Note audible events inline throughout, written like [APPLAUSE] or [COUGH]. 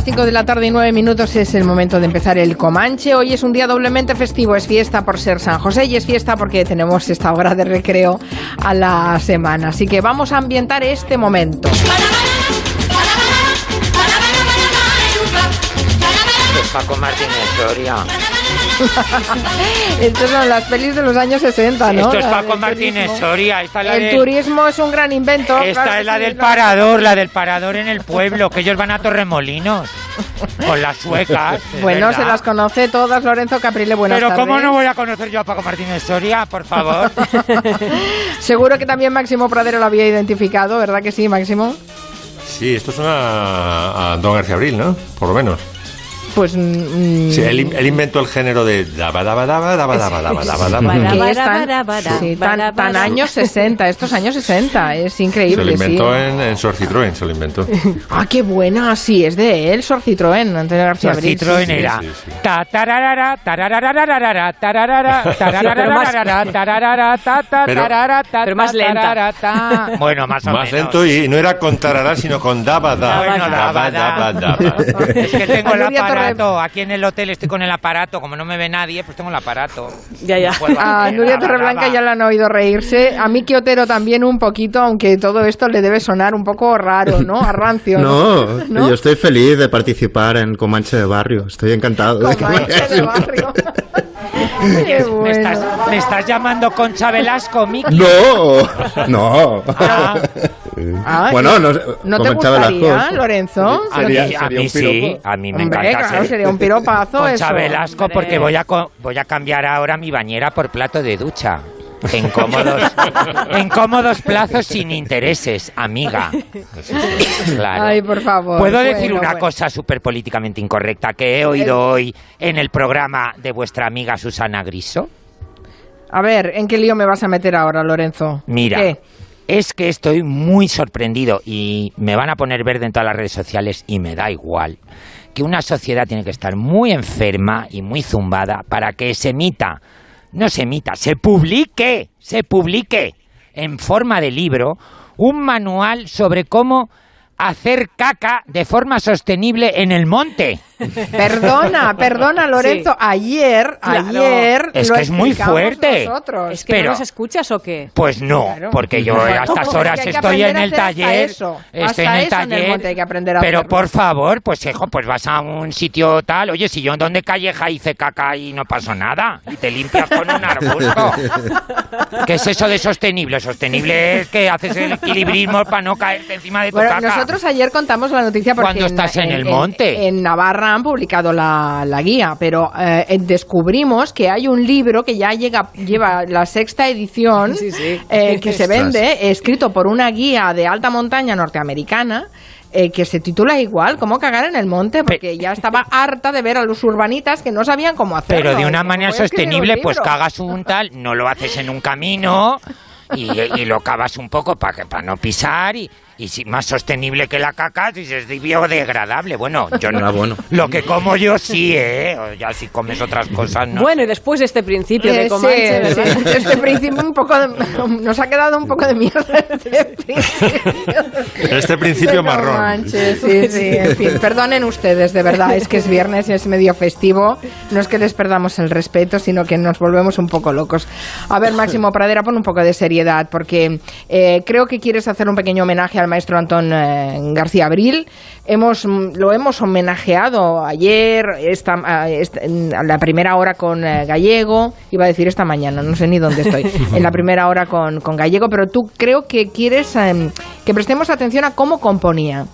las 5 de la tarde y 9 minutos es el momento de empezar el Comanche. Hoy es un día doblemente festivo, es fiesta por ser San José y es fiesta porque tenemos esta hora de recreo a la semana. Así que vamos a ambientar este momento. Paco Martínez Soria. [LAUGHS] Estas son las pelis de los años 60, ¿no? Esto es Paco Martínez turismo. Soria. Esta es la El del- turismo es un gran invento. Esta claro es la del parador, la del parador en el pueblo, que ellos van a Torremolinos con las [LAUGHS] suecas. Bueno, verdad. se las conoce todas, Lorenzo Caprile, buenas Pero tardes. ¿cómo no voy a conocer yo a Paco Martínez Soria, por favor? [LAUGHS] Seguro que también Máximo Pradero lo había identificado, ¿verdad que sí, Máximo? Sí, esto suena a, a Don García Abril, ¿no? Por lo menos. Pues... mm, él, in- él inventó el género de daba, daba, daba, daba, daba, daba, daba, daba. Tan, años 60, estos años 60, es Se increíble. lo inventó en, en Sor se lo inventó. Ah, qué buena, sí, es de él, Sor Citroën, Antonio García era Pero- más ta, lenta. Bueno, más lento y no era con tarará, sino con daba. Es que tengo el Torre- aquí en el hotel estoy con el aparato, como no me ve nadie, pues tengo el aparato. Ya, ya. No A hacer, Nuria Torreblanca ya la han oído reírse. A Miki Otero también un poquito, aunque todo esto le debe sonar un poco raro, ¿no? A rancio. No, [LAUGHS] [LAUGHS] ¿No? yo estoy feliz de participar en Comanche de Barrio. Estoy encantado. de me Comanche de invitado. barrio. [LAUGHS] Qué ¿Me, bueno. estás, me estás llamando Concha Velasco, Miki? No, no. Ah. Ah, bueno, no, ¿No te gustaría. Lorenzo? A mí, Sería- a sería mí un sí, a mí me Hombre, encanta claro, ser sería un piropazo Concha eso. Velasco Hombre. porque voy a, voy a cambiar ahora mi bañera por plato de ducha. En [LAUGHS] cómodos, en cómodos plazos sin [LAUGHS] intereses, amiga. Claro. Ay, por favor. Puedo Bueno, decir una bueno. cosa súper políticamente incorrecta que he oído hoy en el programa de vuestra amiga Susana Griso. A ver, ¿en qué lío me vas a meter ahora, Lorenzo? Mira, ¿Qué? Es que estoy muy sorprendido y me van a poner verde en todas las redes sociales y me da igual. Que una sociedad tiene que estar muy enferma y muy zumbada para que se emita, no se emita, se publique, se publique en forma de libro un manual sobre cómo hacer caca de forma sostenible en el monte. [LAUGHS] Perdona, perdona, Lorenzo. Sí. Ayer, Claro. ayer. Es lo que es muy fuerte. nosotros. ¿Es que Pero- no nos escuchas o qué? Pues no, Claro. porque yo a estas horas que estoy en el taller. eso. Estoy Hasta en el eso en el taller. monte hay que aprender a pero hacerlo. por favor, pues hijo, pues vas a un sitio tal. Oye, si yo en donde calleja hice caca y no pasó nada. Y te limpias con un [LAUGHS] arbusto. ¿Qué es eso de sostenible? Sostenible es que haces el equilibrismo para no caerte encima de tu Bueno, caca. nosotros ayer contamos la noticia porque Cuando estás en el en, monte. en Navarra han publicado la, la guía, pero eh, descubrimos que hay un libro que ya llega, lleva la sexta edición Sí, sí. eh, que se vende, escrito por una guía de alta montaña norteamericana. eh, que se titula igual, cómo cagar en el monte, porque ya estaba harta de ver a los urbanitas que no sabían cómo hacerlo. Pero de una manera un sostenible, pues cagas un tal, no lo haces en un camino y, y lo cavas un poco para para no pisar y, y si más sostenible que la caca, si es biodegradable. Bueno, yo no. Bueno. Lo que como yo sí, ¿eh? O Ya si comes otras cosas, no. Bueno, y después de este principio Eh, de sí, Comanche, ¿verdad? sí, este principio un poco de- nos ha quedado un poco de mierda [LAUGHS] este principio. Este principio marrón. manches, sí, sí, en fin, perdonen ustedes, de verdad, es que es viernes, es medio festivo, no es que les perdamos el respeto, sino que nos volvemos un poco locos. A ver, Máximo Pradera, pon un poco de seriedad, porque eh, creo que quieres hacer un pequeño homenaje al maestro Antón eh, García Abril. Hemos, mm, lo hemos homenajeado ayer, esta, a esta- en la primera hora con eh, Gallego, iba a decir esta mañana, no sé ni dónde estoy, [LAUGHS] en la primera hora con, con Gallego, pero tú creo que quieres em, que prestemos atención a cómo componía.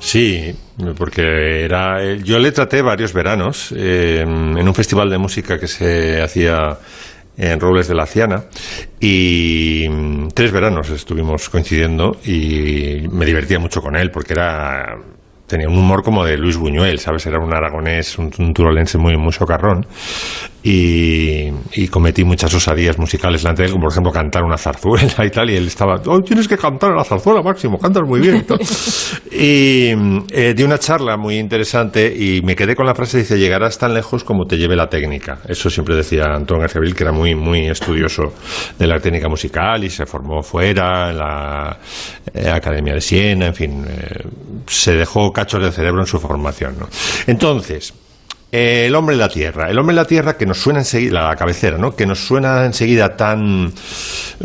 Sí, porque era. eh, Yo le traté varios veranos eh, en un festival de música que se hacía en Robles de la Ciana y mm, tres veranos estuvimos coincidiendo y me divertía mucho con él porque era tenía un humor como de Luis Buñuel, ¿sabes? Era un aragonés, un, un turolense muy, muy socarrón y, y cometí muchas osadías musicales delante de él, como por ejemplo cantar una zarzuela y tal, y él estaba, oh, tienes que cantar la zarzuela, Máximo, cantas muy bien. y tal. [LAUGHS] Y eh, di una charla muy interesante y me quedé con la frase, dice, llegarás tan lejos como te lleve la técnica. Eso siempre decía Antón García que era muy, muy estudioso de la técnica musical y se formó fuera, en la eh, Academia de Siena, en fin, eh, se dejó cachos de cerebro en su formación. ¿no? Entonces, eh, el hombre de la tierra. El hombre de la tierra que nos suena enseguida, la cabecera, ¿no? Que nos suena enseguida tan,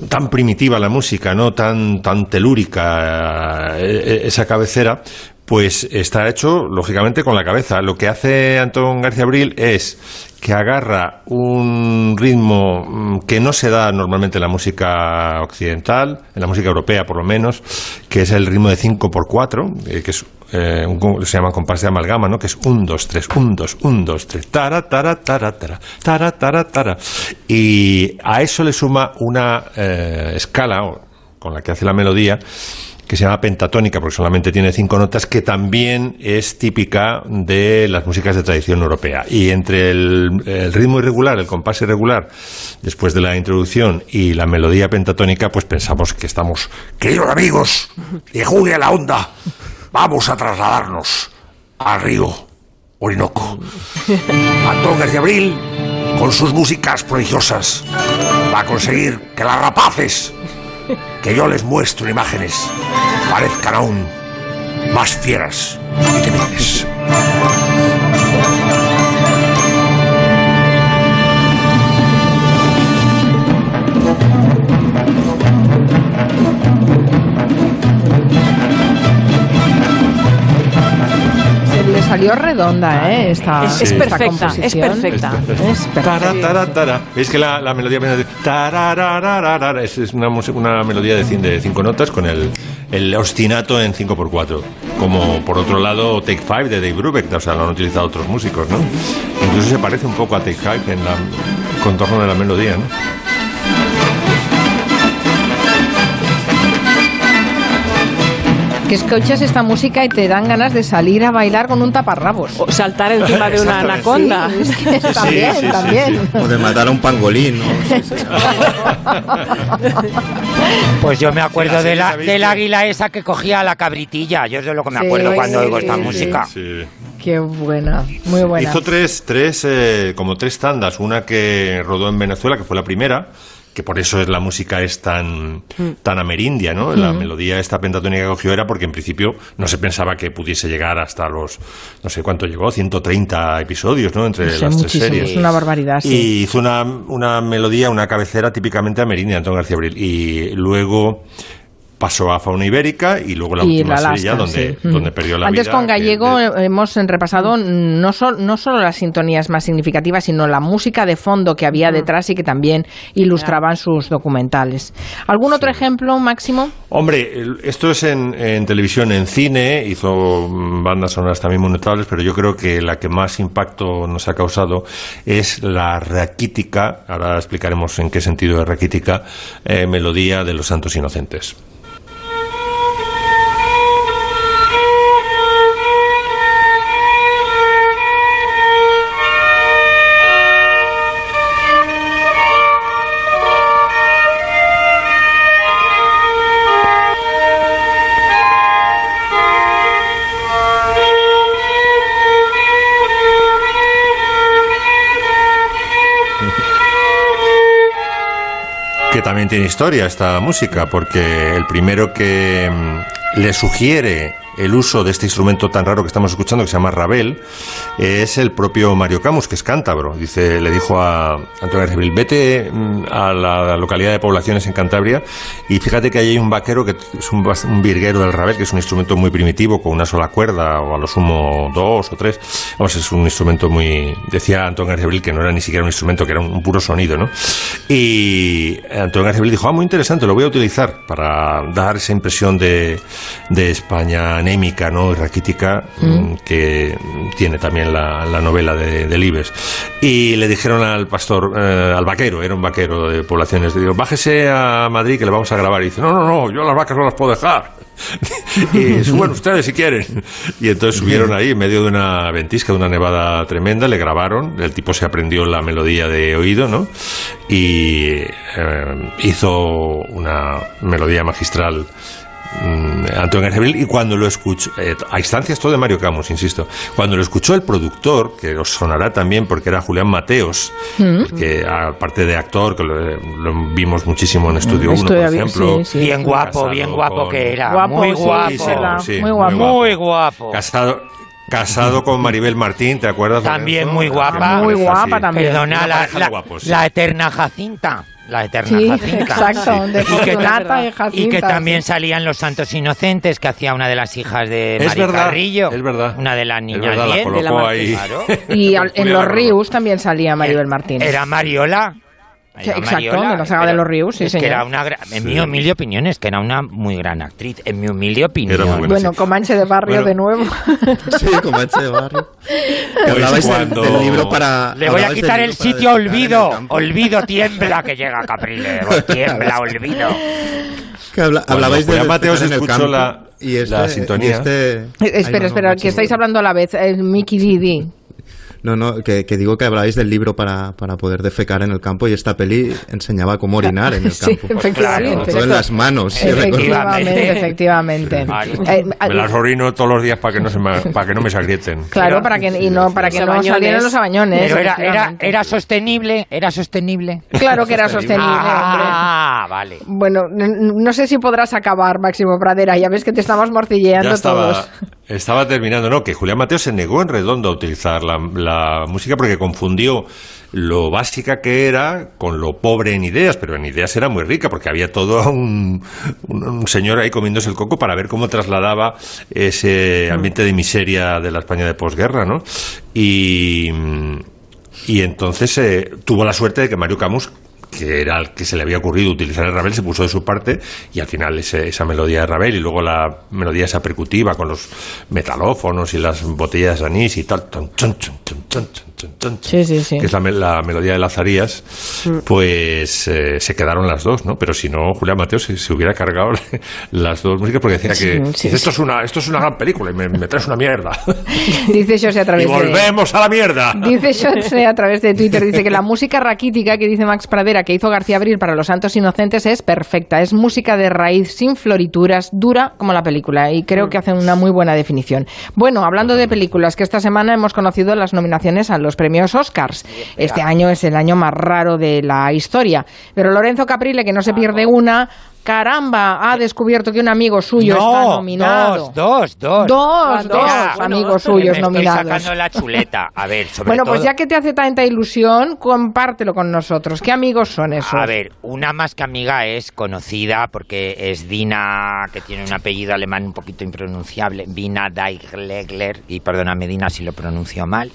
tan primitiva la música, ¿no? Tan, tan telúrica eh, esa cabecera, pues está hecho, lógicamente, con la cabeza. Lo que hace Antón García Abril es que agarra un ritmo mm, que no se da normalmente en la música occidental, en la música europea por lo menos, que es el ritmo de 5x4, eh, que es, eh, un- se llama compás de amalgama, ¿no? que es 1, 2, 3, 1, 2, 1, 2, 3, tara, tara, tara, tara, tara, tara, tara. Y a eso le suma una eh, escala con la que hace la melodía, que se llama pentatónica, porque solamente tiene cinco notas, que también es típica de las músicas de tradición europea. Y entre el, el ritmo irregular, el compás irregular, después de la introducción, y la melodía pentatónica, pues pensamos que estamos, Queridos amigos de Julia la Onda, vamos a trasladarnos al río Orinoco. Antón García Abril, con sus músicas prodigiosas, va a conseguir que las rapaces que yo les muestro en imágenes parezcan aún más fieras y temibles. Salió redonda, ¿eh? Esta, Es- es esta perfecta, es composición. perfecta. Es perfecta. Tara, tara, tara. ¿Veis que la, la melodía es, es una, una melodía de, de cinco notas con el, el ostinato en 5x4. Como por otro lado Take Five de Dave Brubeck, o sea, lo han utilizado otros músicos, ¿no? Incluso se parece un poco a Take Five en la contorno de la melodía, ¿no? Que escuchas esta música y te dan ganas de salir a bailar con un taparrabos. O saltar encima de una anaconda. Sí, es que también, sí, sí, también. O de matar a un pangolín. [LAUGHS] Pues yo me acuerdo Sí, de la, ¿sabéis del águila esa que cogía a la cabritilla. Yo es de lo que me Sí, acuerdo cuando sí, oigo sí, esta sí. música. Sí. Qué buena, muy buena. Hizo tres, tres eh, como tres tandas. Una que rodó en Venezuela, que fue la primera, que por eso es la música es tan, tan amerindia, ¿no? La melodía esta pentatónica que cogió era porque en principio no se pensaba que pudiese llegar hasta los, no sé cuánto llegó, 130 episodios, ¿no? Entre las tres series. es una barbaridad, sí. Y hizo una, una melodía, una cabecera típicamente amerindia, Antón García Abril. Y luego pasó a Fauna Ibérica y luego la y última la serie ya Alaska, donde, sí. donde Mm. perdió la Antes vida. con que- Gallego de- hemos repasado no, sol- no solo las sintonías más significativas, sino la música de fondo que había detrás y que también ilustraban sus documentales. ¿Algún otro ejemplo, Máximo? Hombre, esto es en, en televisión, en cine, hizo mm, bandas sonoras también muy notables, pero yo creo que la que más impacto nos ha causado es la raquítica, ahora explicaremos en qué sentido es raquítica, eh, melodía de los Santos Inocentes. También tiene historia esta música, porque el primero que mm, le sugiere el uso de este instrumento tan raro que estamos escuchando, que se llama Rabel, es el propio Mario Camus, que es cántabro. Dice, le dijo a Antonio Abril, vete mm, a la localidad de poblaciones en Cantabria y fíjate que ahí hay un vaquero que es un, virguero del Rabel, que es un instrumento muy primitivo, con una sola cuerda, o a lo sumo dos o tres. Vamos, es un instrumento muy... Decía Antonio Abril que no era ni siquiera un instrumento, que era un, puro sonido, ¿no? Y Antonio Abril dijo, ah, muy interesante, lo voy a utilizar para dar esa impresión de España anémica, ¿no? Y raquítica, mm, que tiene también la, la novela de, de Libes. Y le dijeron al pastor, eh, al vaquero, era un vaquero de poblaciones, le digo, bájese a Madrid que le vamos a grabar. Y dice, no, no, no, yo las vacas no las puedo dejar. [LAUGHS] y suben ustedes si quieren. Y entonces subieron ahí en medio de una ventisca, de una nevada tremenda, le grabaron, el tipo se aprendió la melodía de oído, ¿no? Y eh, hizo una melodía magistral Antonio García y cuando lo escuchó, eh, a instancias todo de Mario Camus, insisto, cuando lo escuchó el productor, que os sonará también porque era Julián Mateos, Mm. que aparte de actor, que lo, lo vimos muchísimo en Estudio 1, Estudio por bien, ejemplo. sí, sí. Bien guapo, bien guapo con- que era. Guapo, muy guapo. sí, muy guapo. Muy guapo. Casado, casado con Maribel Martín, ¿te acuerdas? También muy guapa. Muy guapa también. Perdona, la, la- la eterna Jacinta. La eterna Sí, Jacinta. exacto, de Y que, y que también salían Los Santos Inocentes, que hacía una de las hijas de Es Mari verdad, Carrillo. es verdad. Una de las Es niñas verdad, la de la ahí. Claro. Y [LAUGHS] al- en Los. Ríos también salía Maribel Martín. Era Mariola. Sí, exacto, de la saga de los Ríos, sí, es que señor. era una en mi humilde opinión es que era una muy gran actriz. En mi humilde opinión. Era muy buena. Bueno, Comanche de Barrio Bueno. de nuevo. [LAUGHS] Sí, Comanche de barrio. Pues hablabais del- cuando- del, libro para... Le voy a quitar el sitio el olvido. Olvido tiembla que llega Caprile. [LAUGHS] Tiembla, olvido. Que habla- Cuando hablabais de en el escuchó campo. la- y este, la sintonía. y este- Eh, Ay, espera, no, no, espera, que estáis hablando a la vez. El Mickey Didi. No, no, que, que digo que hablabais del libro para, para poder defecar en el campo y esta peli enseñaba cómo orinar en el [LAUGHS] Sí, campo. efectivamente. Todo en las manos. sí. Efectivamente, efectivamente. Claro. Eh, Me las orino todos los días para que no se me, para que no me se agrieten. Claro, para que, y no, para que Los no abañones. salieran los abañones. Pero era, era, efectivamente. era sostenible, era sostenible. Claro que era sostenible, hombre. Ah, vale. Bueno, no sé si podrás acabar, Máximo Pradera. Ya ves que te estamos morcilleando Ya estaba, todos. Estaba terminando, no, que Julián Mateo se negó en redondo a utilizar la, la música porque confundió lo básica que era con lo pobre en ideas, pero en ideas era muy rica porque había todo [LAUGHS] un, un, señor ahí comiéndose el coco para ver cómo trasladaba ese ambiente de miseria de la España de posguerra, ¿no? Y, y entonces eh, tuvo la suerte de que Mario Camus que era el que se le había ocurrido utilizar el Ravel, se puso de su parte y al final ese- esa melodía de Ravel y luego la melodía esa percutiva con los metalófonos y las botellas de anís y tal, Sí, sí, sí. que es la, la melodía de Lazarías, pues eh, se quedaron las dos, ¿no? Pero si no, Julián Mateo se, se hubiera cargado [LAUGHS] las dos músicas porque decía que esto, es una, esto es una gran película y me, me traes una mierda. [LAUGHS] Dice José a y través de... volvemos a la mierda. Dice José a través de Twitter, dice que la música raquítica que dice Max Pradera que hizo García Abril para Los Santos Inocentes es perfecta. Es música de raíz, sin florituras, dura como la película. Y creo que hace una muy buena definición. Bueno, hablando de películas, que esta semana hemos conocido las nominaciones a los premios Oscars. Este año es el año más raro de la historia. Pero Lorenzo Caprile, que no se pierde una, caramba, ha descubierto que un amigo suyo está nominado. dos, dos, dos. Dos, dos amigos me suyos estoy nominados. sacando la chuleta. A ver, sobre Bueno, todo... pues ya que te hace tanta ilusión, compártelo con nosotros. ¿Qué amigos son esos? A ver, una más que amiga es conocida porque es Dina, que tiene un apellido alemán un poquito impronunciable, Vina Deichlegler, y perdóname Dina si lo pronuncio mal,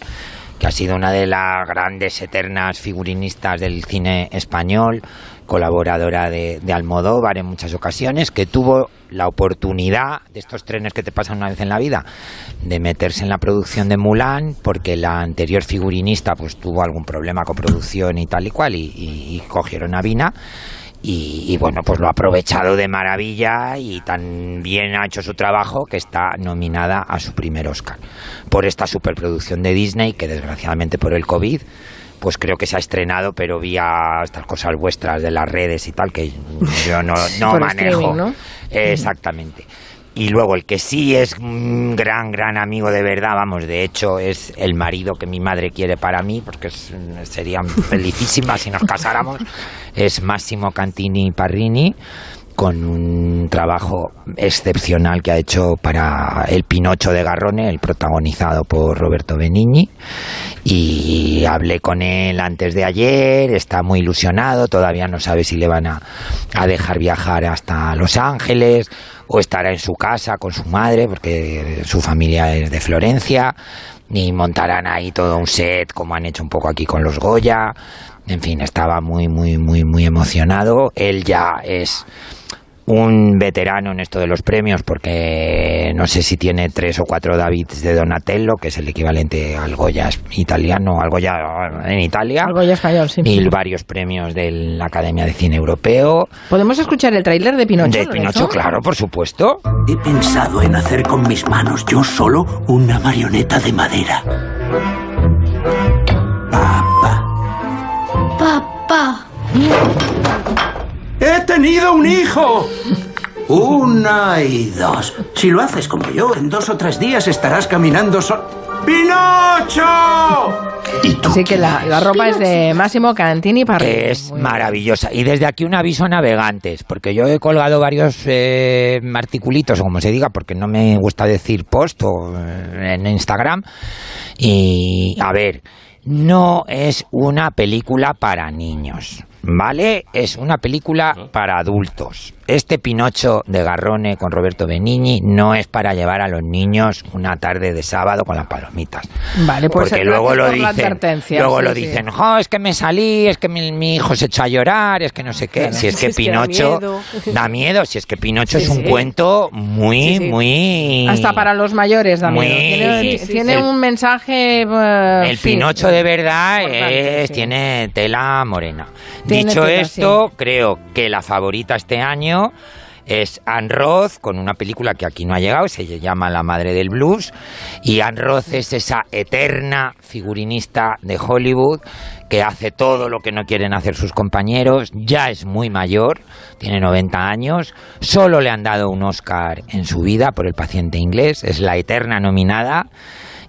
que ha sido una de las grandes eternas figurinistas del cine español, colaboradora de, de Almodóvar en muchas ocasiones, que tuvo la oportunidad de estos trenes que te pasan una vez en la vida, de meterse en la producción de Mulan, porque la anterior figurinista pues tuvo algún problema con producción y tal y cual, y, cogieron a Vina. Y, y bueno, pues lo ha aprovechado de maravilla y tan bien ha hecho su trabajo que está nominada a su primer Oscar por esta superproducción de Disney que desgraciadamente por el COVID pues creo que se ha estrenado pero vía estas cosas vuestras de las redes y tal que yo no, [LAUGHS] manejo. Eh, Exactamente. Y luego el que sí es un gran, gran amigo de verdad, vamos, de hecho es el marido que mi madre quiere para mí, porque es- sería [LAUGHS] felicísima si nos casáramos, es Massimo Cantini Parrini, con un trabajo excepcional que ha hecho para El Pinocho de Garrone, el protagonizado por Roberto Benigni. Y hablé con él antes de ayer, está muy ilusionado, todavía no sabe si le van a, a dejar viajar hasta Los Ángeles o estará en su casa con su madre, porque su familia es de Florencia, y montarán ahí todo un set como han hecho un poco aquí con los Goya. En fin, estaba muy, muy, muy, muy emocionado. Él ya es un veterano en esto de los premios porque no sé si tiene tres o cuatro Davids de Donatello, que es el equivalente al Goya italiano, al Goya en Italia. Algo ya español, sí. Y varios premios de la Academia de Cine Europeo. ¿Podemos escuchar el tráiler de Pinocho? de? Pinocho, claro, por supuesto. He pensado en hacer con mis manos yo solo una marioneta de madera. Papá. ¡He tenido un hijo! Una y dos. Si lo haces como yo, en dos o tres días estarás caminando sol... ¡Pinocho! ¿Y tú Así que la, la ropa es de Máximo Cantini para que es maravillosa. Y desde aquí un aviso a navegantes, porque yo he colgado varios eh, articulitos, o como se diga, porque no me gusta decir post o, eh, en Instagram. Y a ver, no es una película para niños, ¿vale? Es una película para adultos. Este Pinocho de Garrone con Roberto Benigni no es para llevar a los niños una tarde de sábado con las palomitas. Vale, pues Porque luego lo por dicen, luego sí, lo sí. dicen, "Jo, es que me salí, es que mi, mi hijo se echó a llorar, es que no sé qué. Si es [LAUGHS] que Si es que da Pinocho miedo. da miedo, si es que Pinocho Sí, es un cuento muy, muy... Hasta para los mayores también. Muy- Tiene, un mensaje. eh, El Pinocho de verdad es- tiene tela morena. Tiene Dicho tela, esto, creo que la favorita este año es Anne Roth con una película que aquí no ha llegado, se llama La Madre del Blues. Y Anne Roth es esa eterna figurinista de Hollywood que hace todo lo que no quieren hacer sus compañeros. Ya es muy mayor, tiene 90 años. Solo le han dado un Oscar en su vida por El paciente inglés. Es la eterna nominada.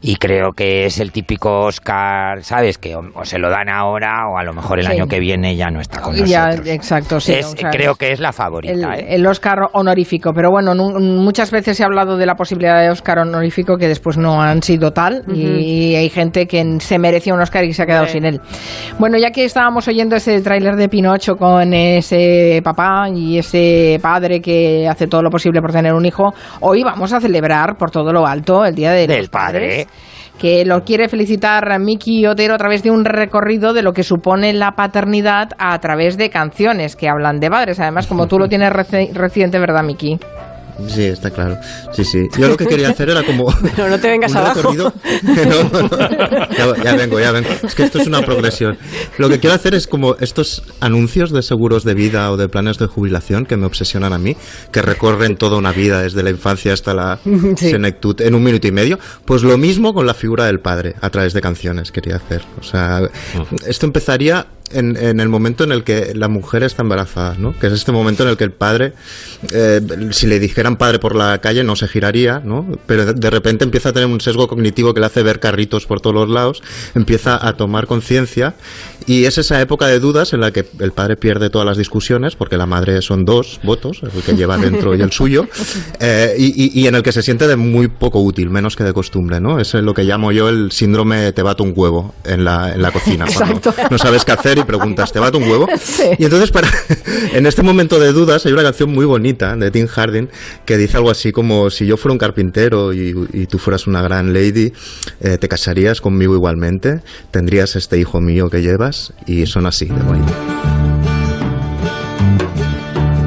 Y creo que es el típico Oscar, ¿sabes? Que o, o se lo dan ahora o a lo mejor el Sí. año que viene ya no está con Ya, nosotros. exacto, sí. Es- o sea, creo que es la favorita, el, ¿eh? el Oscar honorífico, pero bueno, muchas veces se ha hablado de la posibilidad de Oscar honorífico que después no han sido tal y hay gente que se merecía un Oscar y se ha quedado Sí. sin él. Bueno, ya que estábamos oyendo ese tráiler de Pinocho con ese papá y ese padre que hace todo lo posible por tener un hijo, hoy vamos a celebrar por todo lo alto el Día de Del padre. Que lo quiere felicitar a Miki Otero a través de un recorrido de lo que supone la paternidad a través de canciones que hablan de padres. Además, como tú lo tienes reci- reciente, ¿verdad, Miki? Sí, está claro. Sí, sí. Yo lo que quería hacer era como. [LAUGHS] Pero no te vengas [LAUGHS] abajo. recorrido- [LAUGHS] No, no, no. Ya, ya vengo, ya vengo. Es que esto es una progresión. Lo que quiero hacer es como estos anuncios de seguros de vida o de planes de jubilación que me obsesionan a mí, que recorren toda una vida, desde la infancia hasta la senectud, en un minuto y medio. Pues lo mismo con la figura del padre, a través de canciones quería hacer. O sea, esto empezaría en, en el momento en el que la mujer está embarazada, ¿no? Que es este momento en el que el padre, eh, si le dijeran padre por la calle, no se giraría, ¿no? Pero de, de repente empieza a tener un sesgo cognitivo que le hace ver carritos por todos los lados, empieza a tomar conciencia y es esa época de dudas en la que el padre pierde todas las discusiones, porque la madre son dos votos, el que lleva dentro y el suyo, eh, y, y- y en el que se siente de muy poco útil, menos que de costumbre, ¿no? Es lo que llamo yo el síndrome te bato un huevo en la, en la cocina. Exacto. no sabes qué hacer y preguntas, ¿te bato un huevo? [LAUGHS] Sí. Y entonces, para, [LAUGHS] en este momento de dudas, hay una canción muy bonita de Tim Harding que dice algo así como: Si yo fuera un carpintero y, y tú fueras una gran lady, eh, te casarías conmigo igualmente, tendrías este hijo mío que llevas, y son así de bonito.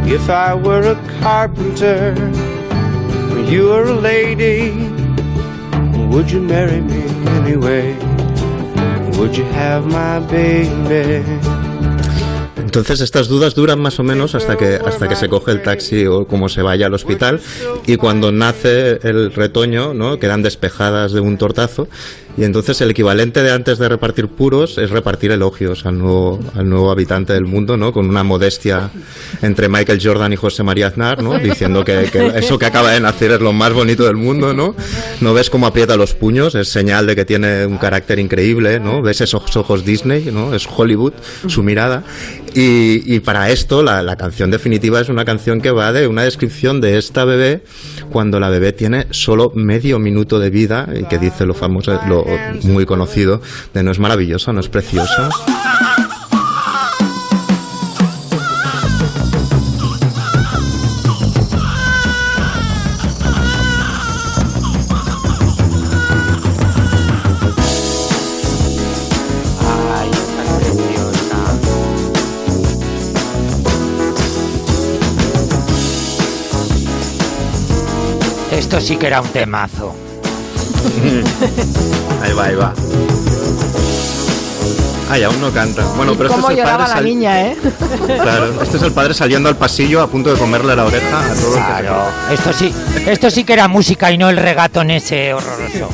If I were a carpenter, and you were a lady, would you marry me anyway? Would you have my baby? Entonces estas dudas duran más o menos hasta que hasta que se coge el taxi o como se vaya al hospital y cuando nace el retoño, ¿no? quedan despejadas de un tortazo y entonces el equivalente de antes de repartir puros es repartir elogios al nuevo al nuevo habitante del mundo, ¿no? Con una modestia entre Michael Jordan y José María Aznar, ¿no? Diciendo que, eso que acaba de nacer es lo más bonito del mundo, ¿no? No ves cómo aprieta los puños, es señal de que tiene un carácter increíble, ¿no? Ves esos ojos Disney, ¿no? Es Hollywood, su mirada. Y, y para esto, la, la canción definitiva es una canción que va de una descripción de esta bebé cuando la bebé tiene solo medio minuto de vida y que dice lo famoso, muy conocido de no es maravillosa, no es preciosa. Esto sí que era un temazo. [LAUGHS] Ahí va, ahí va. Ay, aún no canta. Bueno, pero este cómo es el padre la sal- niña, ¿eh? [LAUGHS] Claro, este es el padre saliendo al pasillo a punto de comerle la oreja a todos. los que Claro, esto sí, esto sí que era música y no el regatón ese horroroso.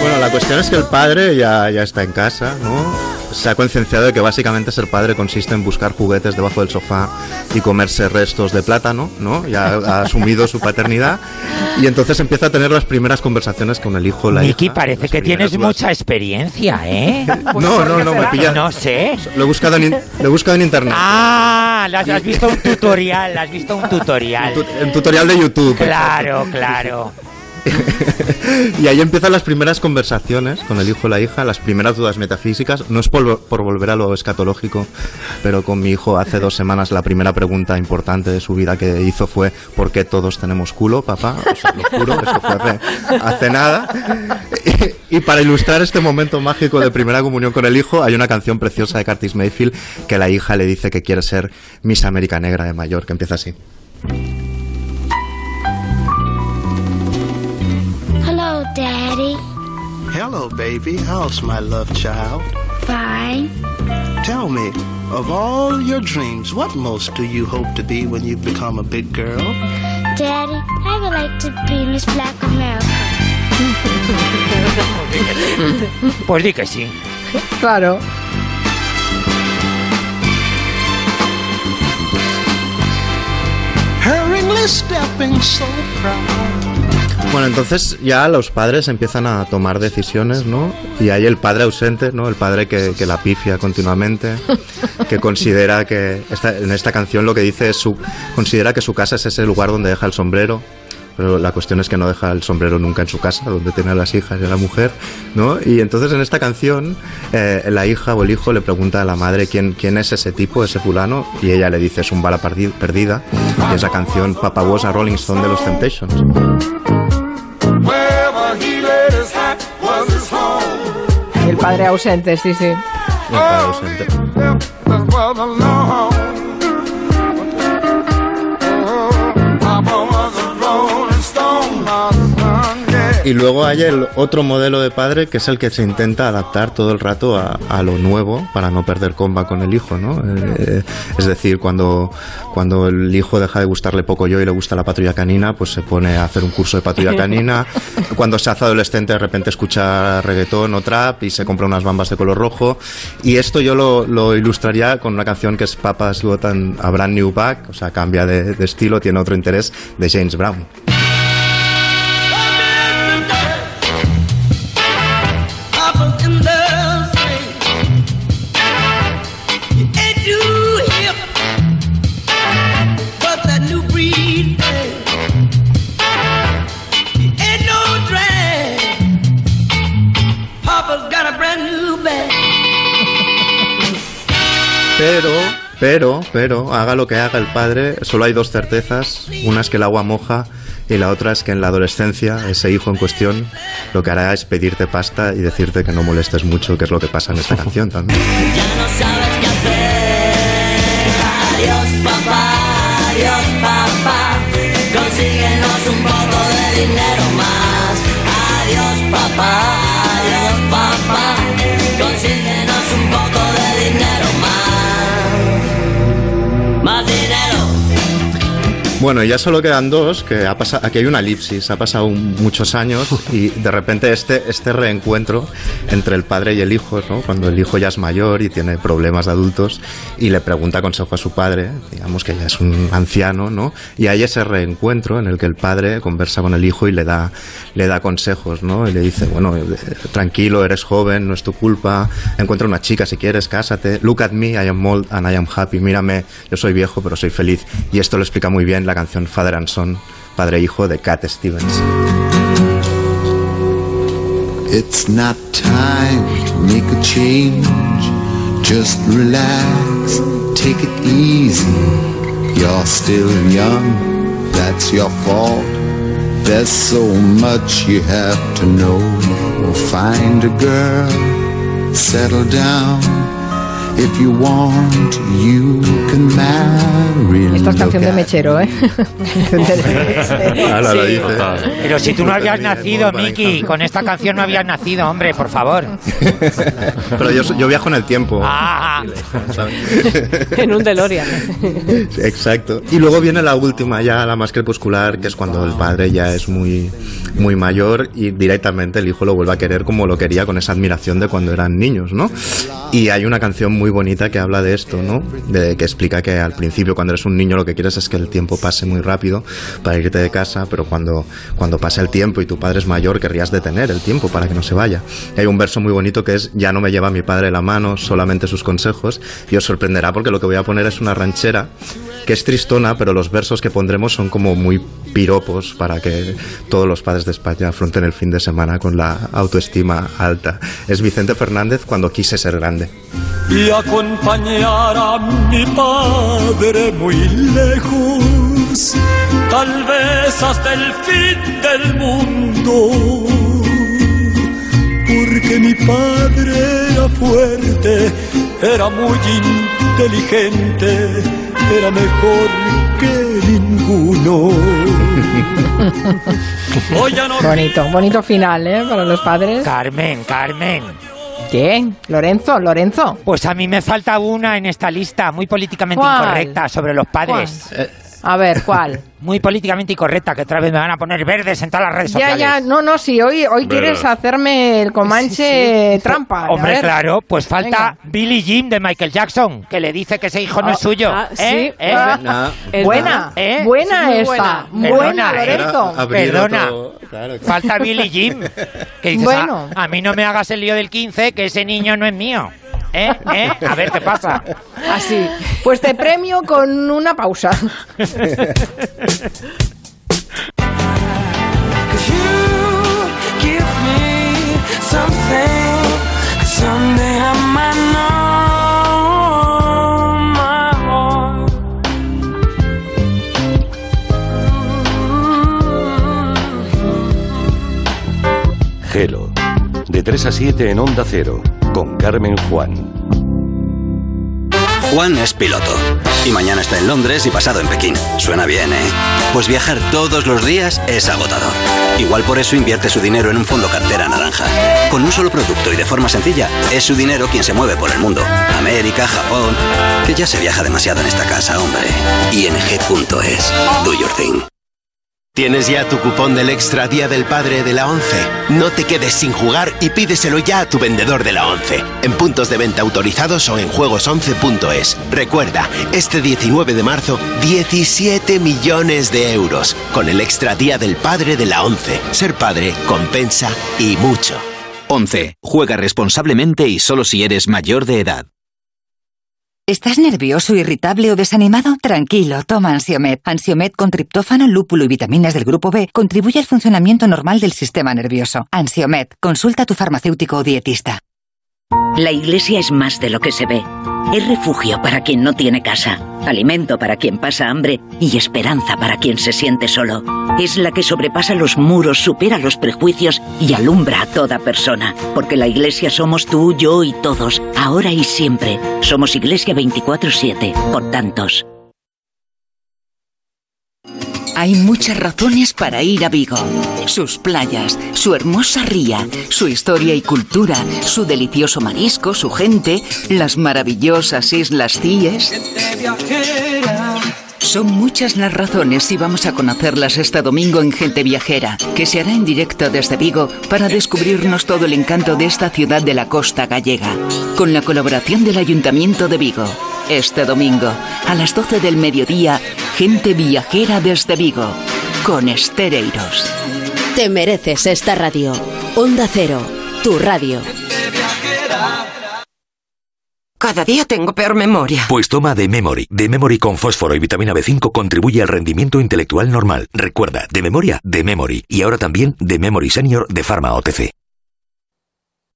Bueno, la cuestión es que el padre ya, ya está en casa, ¿no? Se ha concienciado de que básicamente ser padre consiste en buscar juguetes debajo del sofá y comerse restos de plátano, ¿no? Ya ha asumido su paternidad y entonces empieza a tener las primeras conversaciones con el hijo, la Miki, hija. parece que tienes primeras mucha experiencia, ¿eh? [LAUGHS] No, no, no, me pilla. No sé. Lo he buscado en, in- lo he buscado en internet. Ah, las- has visto un tutorial, has visto un tutorial. Tu- En tutorial de YouTube. Claro, claro. [LAUGHS] Y ahí empiezan las primeras conversaciones con el hijo y la hija, las primeras dudas metafísicas. No es por, volver a lo escatológico, pero con mi hijo hace dos semanas la primera pregunta importante de su vida que hizo fue ¿por qué todos tenemos culo, papá? O sea, lo juro, eso fue hace, nada. Y, y para ilustrar este momento mágico de primera comunión con el hijo, hay una canción preciosa de Curtis Mayfield que la hija le dice que quiere ser Miss América Negra de mayor, que empieza así. Daddy. Hello, baby. How's my love child? Fine. Tell me, of all your dreams, what most do you hope to be when you become a big girl? Daddy, I would like to be Miss Black America. [LAUGHS] Pues di que sí. Claro. Hurriedly stepping so proud. Bueno, entonces ya los padres empiezan a tomar decisiones, ¿no? Y hay el padre ausente, ¿no? El padre que, que la pifia continuamente, que considera que esta- en esta canción lo que dice es su considera que su casa es ese lugar donde deja el sombrero. Pero la cuestión es que no deja el sombrero nunca en su casa, donde tiene a las hijas y a la mujer, ¿no? Y entonces en esta canción eh, la hija o el hijo le pregunta a la madre quién, quién es ese tipo, ese fulano, y ella le dice es un bala perdi- perdida, y es la canción Papa Was a Rolling Stone de los Temptations. Padre ausente, sí, sí. El padre ausente. Y luego hay el otro modelo de padre que es el que se intenta adaptar todo el rato a, a lo nuevo para no perder comba con el hijo, ¿no? Eh, es decir, cuando, cuando el hijo deja de gustarle poco yo y le gusta la patrulla canina, pues se pone a hacer un curso de patrulla canina. [LAUGHS] Cuando se hace adolescente de repente escucha reggaetón o trap y se compra unas bambas de color rojo. Y esto yo lo, lo ilustraría con una canción que es Papa's Got an- a Brand New Back, o sea, cambia de, de estilo, tiene otro interés, de James Brown. Pero, pero, pero, haga lo que haga el padre, solo hay dos certezas. Una es que el agua moja y la otra es que en la adolescencia ese hijo en cuestión lo que hará es pedirte pasta y decirte que no molestes mucho, que es lo que pasa en esta canción también. Adiós papá, adiós papá, consíguenos un poco de dinero más. Adiós papá, Bueno, ya solo quedan dos, que ha pasado, aquí hay una elipsis, ha pasado muchos años y de repente este, este reencuentro entre el padre y el hijo, ¿no? cuando el hijo ya es mayor y tiene problemas de adultos y le pregunta consejo a su padre, digamos que ya es un anciano, ¿no? Y hay ese reencuentro en el que el padre conversa con el hijo y le da, le da consejos, ¿no? Y le dice, bueno, eh, tranquilo, eres joven, no es tu culpa, encuentra una chica si quieres, cásate, look at me, I am old and I am happy, mírame, yo soy viejo pero soy feliz. Y esto lo explica muy bien la canción Father and padre e hijo de Cat Stevens. It's not time to make a change. Just relax, take it easy. You're still young, that's your fault. There's so much you have to know. Find a girl, settle down, If you want, you can marry. Esta es canción de Mechero, ¿eh? [LAUGHS] Lo dice. Pero si tú no habías nacido, Miki, con esta canción no habías nacido, hombre, por favor. [LAUGHS] Pero yo, yo viajo en el tiempo. Ah, ¿sabes? En un DeLorean. [LAUGHS] Exacto. Y luego viene la última, ya la más crepuscular, que es cuando el padre ya es muy, muy mayor y directamente el hijo lo vuelve a querer como lo quería, con esa admiración de cuando eran niños, ¿no? Y hay una canción muy bonita que habla de esto, ¿no? De, que explica que al principio, cuando eres un niño, lo que quieres es que el tiempo pase muy rápido para irte de casa, pero cuando, cuando pase el tiempo y tu padre es mayor, querrías detener el tiempo para que no se vaya. Hay un verso muy bonito que es, ya no me lleva mi padre la mano, solamente sus consejos, y os sorprenderá porque lo que voy a poner es una ranchera que es tristona, pero los versos que pondremos son como muy piropos para que todos los padres de España afronten el fin de semana con la autoestima alta. Es Vicente Fernández cuando quise ser grande. y acompañar a mi padre muy lejos, tal vez hasta el fin del mundo. Porque mi padre era fuerte, era muy inteligente, era mejor que ninguno. [LAUGHS] Bonito, bonito final, ¿eh? Para los padres. Carmen, Carmen. ¿Qué? ¿Lorenzo? ¿Lorenzo? Pues a mí me falta una en esta lista, muy políticamente ¿Cuál? incorrecta, sobre los padres. A ver, ¿cuál? [LAUGHS] Muy políticamente incorrecta, que otra vez me van a poner verdes en todas las redes Ya, sociales. ya, no, no, si hoy, hoy quieres hacerme el Comanche trampa. a Hombre, claro, pues falta Venga. Billie Jean de Michael Jackson, que le dice que ese hijo no Ah, es suyo. ah, ¿Eh? sí. ¿Eh? Ah, Es buena, ¿Eh? buena esta, buena. buena, Perdona, ¿eh? Lorenzo. Perdona. otro- claro, claro. Falta Billie Jean. Que dices, Bueno. "Ah, a mí no me hagas el lío del 15, que ese niño no es mío. ¿Eh? ¿Eh? A ver qué pasa. Así. Pues te premio con una pausa. Gelo. De 3 a 7 en Onda Cero. Con Carmen Juan. Juan es piloto. Y mañana está en Londres y pasado en Pekín. Suena bien, ¿eh? Pues viajar todos los días es agotador. Igual por eso invierte su dinero en un fondo cartera naranja. Con un solo producto y de forma sencilla, es su dinero quien se mueve por el mundo. América, Japón. Que ya se viaja demasiado en esta casa, hombre. ING.es. Do your thing. ¿Tienes ya tu cupón del Extra Día del Padre de la ONCE? No te quedes sin jugar y pídeselo ya a tu vendedor de la ONCE, en puntos de venta autorizados o en juegos11.es. Recuerda, este 19 de marzo, 17 millones de euros, con el Extra Día del Padre de la ONCE. Ser padre compensa y mucho. 11. Juega responsablemente y solo si eres mayor de edad. ¿Estás nervioso, irritable o desanimado? Tranquilo, toma Ansiomed. Ansiomed con triptófano, lúpulo y vitaminas del grupo B contribuye al funcionamiento normal del sistema nervioso. Ansiomed, consulta a tu farmacéutico o dietista. La iglesia es más de lo que se ve. Es refugio para quien no tiene casa, alimento para quien pasa hambre y esperanza para quien se siente solo. Es la que sobrepasa los muros, supera los prejuicios y alumbra a toda persona. Porque la iglesia somos tú, yo y todos, ahora y siempre. Somos Iglesia 24-7, por tantos. Hay muchas razones para ir a Vigo. Sus playas, su hermosa ría, su historia y cultura, su delicioso marisco, su gente, las maravillosas Islas Cíes. Son muchas las razones y vamos a conocerlas este domingo en Gente Viajera, que se hará en directo desde Vigo para descubrirnos todo el encanto de esta ciudad de la costa gallega, con la colaboración del Ayuntamiento de Vigo. Este domingo, a las 12 del mediodía, Gente Viajera desde Vigo, con Estereiros. Te mereces esta radio. Onda Cero, tu radio. Cada día tengo peor memoria. Pues toma The Memory. The Memory con fósforo y vitamina B5 contribuye al rendimiento intelectual normal. Recuerda, de memoria, The Memory. Y ahora también The Memory Senior de Pharma OTC.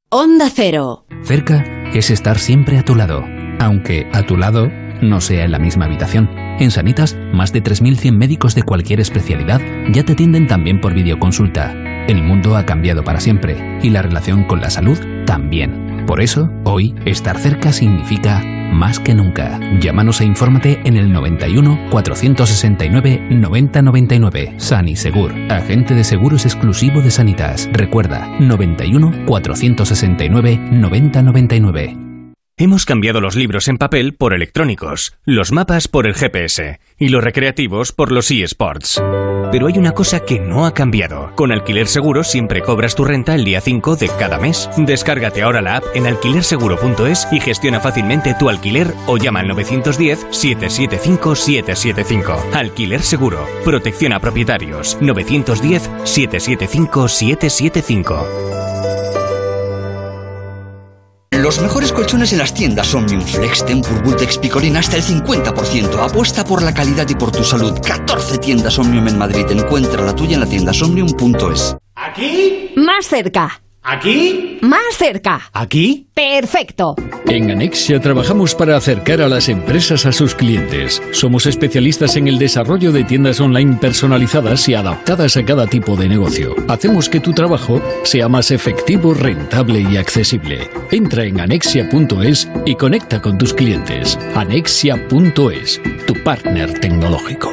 Onda Cero. Cerca es estar siempre a tu lado, aunque a tu lado no sea en la misma habitación. En Sanitas, más de 3.100 médicos de cualquier especialidad ya te atienden también por videoconsulta. El mundo ha cambiado para siempre y la relación con la salud también. Por eso, hoy, estar cerca significa más que nunca. Llámanos e infórmate en el 91 469 9099. Sanisegur, agente de seguros exclusivo de Sanitas. Recuerda, 91 469 9099. Hemos cambiado los libros en papel por electrónicos, los mapas por el GPS y los recreativos por los eSports. Pero hay una cosa que no ha cambiado. Con Alquiler Seguro siempre cobras tu renta el día 5 de cada mes. Descárgate ahora la app en alquilerseguro.es y gestiona fácilmente tu alquiler o llama al 910-775-775. Alquiler Seguro. Protección a propietarios. 910-775-775. Los mejores colchones en las tiendas Omnium Flex, Tempur, Picolín hasta el 50%. Apuesta por la calidad y por tu salud. 14 tiendas Omnium en Madrid. Encuentra la tuya en la tienda somnium.es. ¿Aquí? Más cerca. ¿Aquí? Más cerca. ¿Aquí? Perfecto. En Anexia trabajamos para acercar a las empresas a sus clientes. Somos especialistas en el desarrollo de tiendas online personalizadas y adaptadas a cada tipo de negocio. Hacemos que tu trabajo sea más efectivo, rentable y accesible. Entra en anexia.es y conecta con tus clientes. Anexia.es, tu partner tecnológico.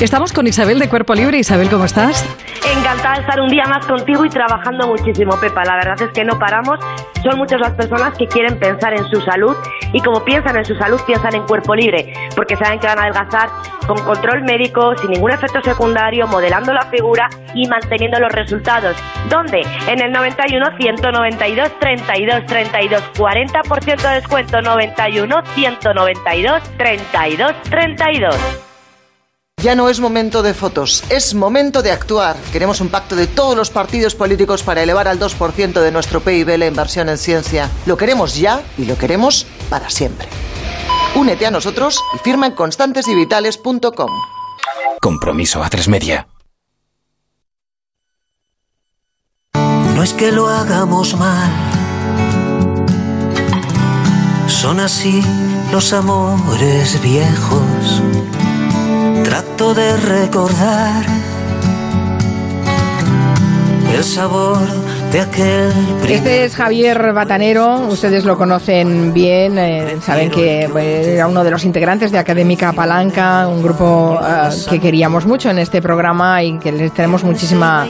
Estamos con Isabel de Cuerpo Libre. Isabel, ¿cómo estás? Encantada de estar un día más contigo y trabajando muchísimo, Pepa. La verdad es que no paramos. Son muchas las personas que quieren pensar en su salud y como piensan en su salud, piensan en Cuerpo Libre, porque saben que van a adelgazar con control médico, sin ningún efecto secundario, modelando la figura y manteniendo los resultados. ¿Dónde? En el 91 192 32 32 40% de descuento 91 192 32 32. Ya no es momento de fotos, es momento de actuar. Queremos un pacto de todos los partidos políticos para elevar al 2% de nuestro PIB la inversión en ciencia. Lo queremos ya y lo queremos para siempre. Únete a nosotros y firma en constantesivitales.com. Compromiso a tres media. No es que lo hagamos mal. Son así los amores viejos Trato de recordar el sabor de aquel Este es Javier Batanero, ustedes lo conocen bien, eh, saben que pues, era uno de los integrantes de Académica Palanca, un grupo eh, que queríamos mucho en este programa y que les tenemos muchísima,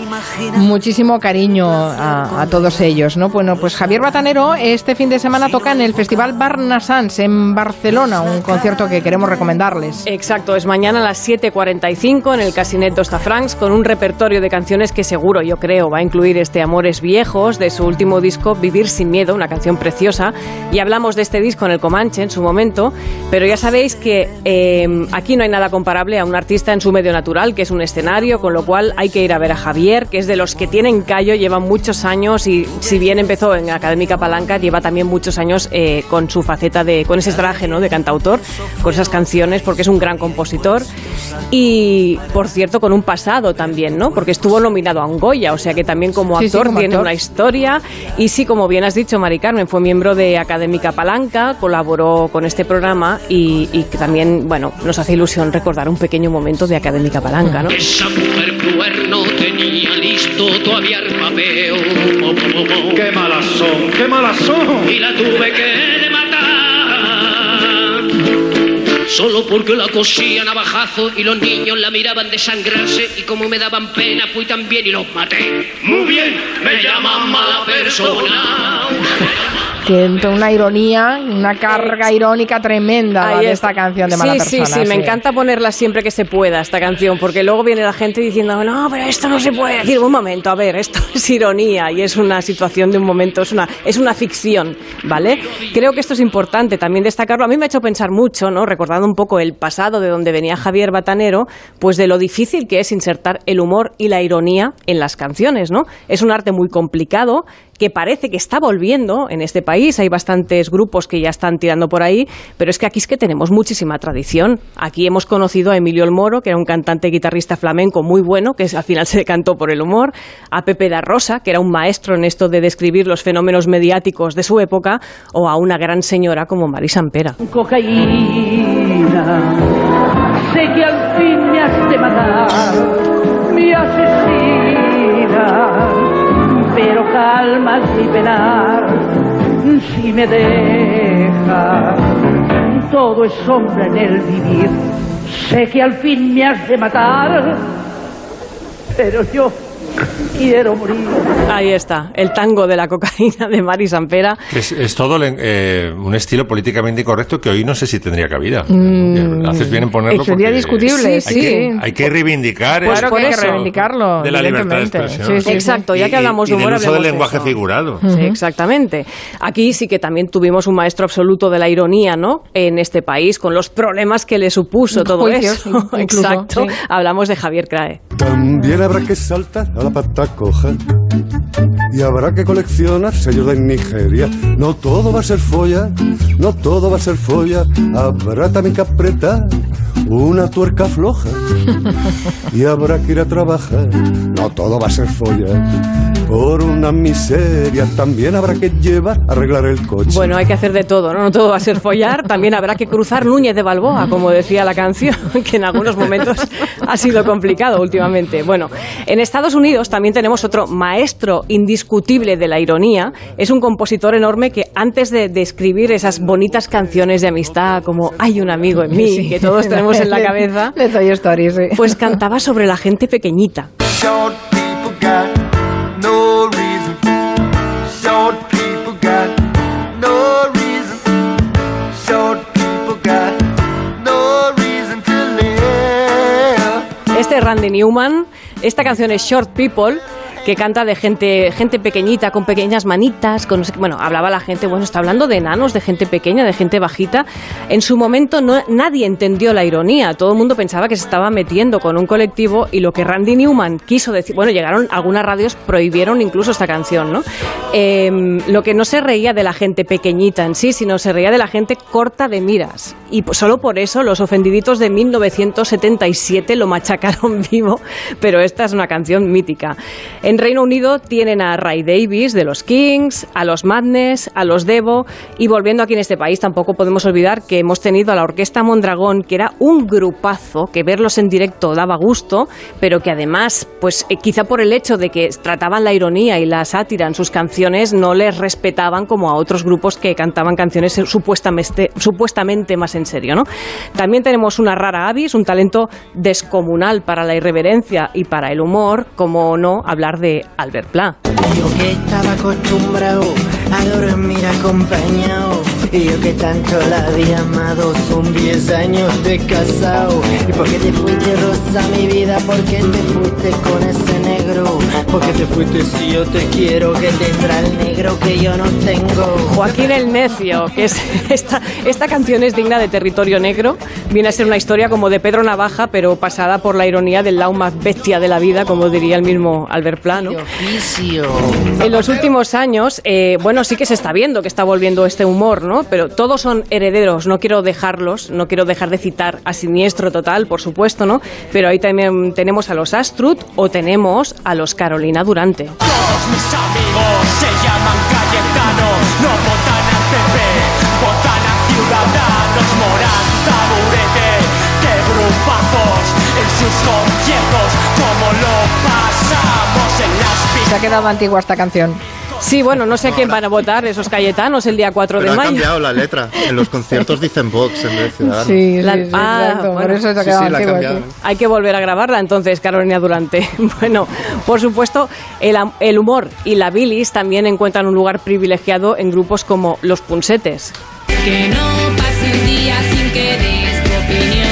muchísimo cariño a, a todos ellos. ¿no? Bueno, pues Javier Batanero este fin de semana toca en el Festival Barnasans en Barcelona, un concierto que queremos recomendarles. Exacto, es mañana a las 7.45 en el Casinet Franks con un repertorio de canciones que seguro, yo creo, va a incluir este Amores Viejos de su último disco Vivir sin Miedo, una canción preciosa. Y hablamos de este disco en el Comanche en su momento, pero ya sabéis que eh, aquí no hay nada comparable a un artista en su medio natural, que es un escenario, con lo cual hay que ir a ver a Javier, que es de los que tienen callo, lleva muchos años y si bien empezó en Académica Palanca, lleva también muchos años eh, con su faceta de, con ese traje ¿no? de cantautor, con esas canciones, porque es un gran compositor. Y, por cierto, con un pasado también, ¿no? Porque estuvo nominado a un Goya, o sea que también como Sí, sí, actor como tiene una historia. Y sí, como bien has dicho, Mari Carmen, fue miembro de Académica Palanca, colaboró con este programa y, también, bueno, nos hace ilusión recordar un pequeño momento de Académica Palanca, ¿no? Esa mujer cuerno tenía listo todavía el papeo. ¡Qué malas son! ¡Qué malas son! Y la tuve que Solo porque la cosían a bajazo y los niños la miraban desangrarse y como me daban pena fui también y los maté. Muy bien, me llaman mala persona. Que una ironía, una carga irónica tremenda de esta canción de mala sí, persona. Sí, sí, me encanta ponerla siempre que se pueda esta canción, porque luego viene la gente diciendo, no, pero esto no se puede decir. Un momento, a ver, esto [LAUGHS] es ironía y es una situación de un momento, es una, es una ficción, ¿vale? Creo que esto es importante también destacarlo. A mí me ha hecho pensar mucho, ¿no? Recordando un poco el pasado de donde venía Javier Batanero, pues de lo difícil que es insertar el humor y la ironía en las canciones, ¿no? Es un arte muy complicado que parece que está volviendo en este país. Hay bastantes grupos que ya están tirando por ahí, pero es que aquí es que tenemos muchísima tradición. Aquí hemos conocido a Emilio El Moro, que era un cantante guitarrista flamenco muy bueno, que al final [LAUGHS] se decantó por el humor, a Pepe da Rosa, que era un maestro en esto de describir los fenómenos mediáticos de su época, o a una gran señora como Mari Sampera. Cocaína, sé que al fin has de matar, mi asesina pero calmas mi penar si me dejas. Todo es sombra en el vivir. Sé que al fin me has de matar, pero yo quiero morir. Ahí está, el tango de la cocaína de Mari Sampera. Es, todo eh, un estilo políticamente incorrecto que hoy no sé si tendría cabida. Mm, Haces bien en ponerlo. Sería discutible, hay sí. Que, hay que reivindicar pues claro que hay que reivindicarlo. De la libertad de expresión. Exacto, ya que hablamos de humor. Y del uso del lenguaje figurado. Sí, exactamente. Aquí sí que también tuvimos un maestro absoluto de la ironía, ¿no? En este país, con los problemas que le supuso todo eso. [LAUGHS] Exacto. Hablamos de Javier Crae. También habrá que saltar a la pata coja y habrá que coleccionar sellos de Nigeria. No todo va a ser folla, no todo va a ser folla. Habrá también que apretar una tuerca floja y habrá que ir a trabajar. No todo va a ser folla. Por una miseria también habrá que llevar a arreglar el coche. Bueno, hay que hacer de todo, ¿no? No todo va a ser follar. También habrá que cruzar Núñez de Balboa, como decía la canción, [LAUGHS] que en algunos momentos ha sido complicado últimamente. Bueno, en Estados Unidos también tenemos otro maestro indiscutible de la ironía. Es un compositor enorme que antes de, escribir esas bonitas canciones de amistad como Hay un amigo en mí, que todos tenemos en la [LAUGHS] cabeza, pues cantaba sobre la gente pequeñita. Este Randy Newman, esta canción es Short People que canta de gente, gente pequeñita, con pequeñas manitas, con, bueno, hablaba la gente, bueno, está hablando de enanos, de gente pequeña, de gente bajita. En su momento no, nadie entendió la ironía, todo el mundo pensaba que se estaba metiendo con un colectivo y lo que Randy Newman quiso decir, bueno, llegaron algunas radios, prohibieron incluso esta canción, ¿no? Em, lo que no se reía de la gente pequeñita en sí, sino se reía de la gente corta de miras. Y solo por eso los ofendiditos de 1977 lo machacaron [LAUGHS] vivo, pero esta es una canción mítica. Reino Unido tienen a Ray Davis de los Kings, a los Madness, a los Devo y volviendo aquí en este país tampoco podemos olvidar que hemos tenido a la Orquesta Mondragón, que era un grupazo, que verlos en directo daba gusto, pero que además, pues eh, quizá por el hecho de que trataban la ironía y la sátira en sus canciones, no les respetaban como a otros grupos que cantaban canciones supuestamente, supuestamente más en serio. ¿no? También tenemos una rara avis, un talento descomunal para la irreverencia y para el humor, como no hablar de Albert Pla. Yo que estaba acostumbrado a dormir acompañado y yo que tanto la había amado son 10 años de casado ¿Y por qué te fuiste rosa mi vida? ¿Por qué te fuiste con ese negro? ¿Por qué te fuiste si yo te quiero? Que tendrá el negro que yo no tengo? Joaquín el Necio, que es [LAUGHS] esta, esta canción es digna de territorio negro. Viene a ser una historia como de Pedro Navaja, pero pasada por la ironía del lado más bestia de la vida, como diría el mismo Albert Plano. En los últimos años, eh, bueno, sí que se está viendo que está volviendo este humor, ¿no? Pero todos son herederos, no quiero dejarlos, no quiero dejar de citar a Siniestro Total, por supuesto, ¿no? Pero ahí también tenemos a los Astrud o tenemos a los Carolina Durante. Todos mis amigos se llaman Cayetanos, no votan al PP, votan a Ciudadanos, moran taburete, que grupazos en sus conciertos, como lo pasamos en las Se ha quedado antigua esta canción. Sí, bueno, no sé quién van a votar esos cayetanos el día 4 Pero de ha mayo. cambiado la letra. En los conciertos dicen Vox en vez de Ciudadanos. Sí, La- sí, sí, ah, exacto, por bueno. eso se ha Sí, la cambiado. Hay que volver a grabarla entonces, Carolina Durante. [LAUGHS] Bueno, por supuesto, el humor y la bilis también encuentran un lugar privilegiado en grupos como los punsetes. Que no pase un día sin que des tu opinión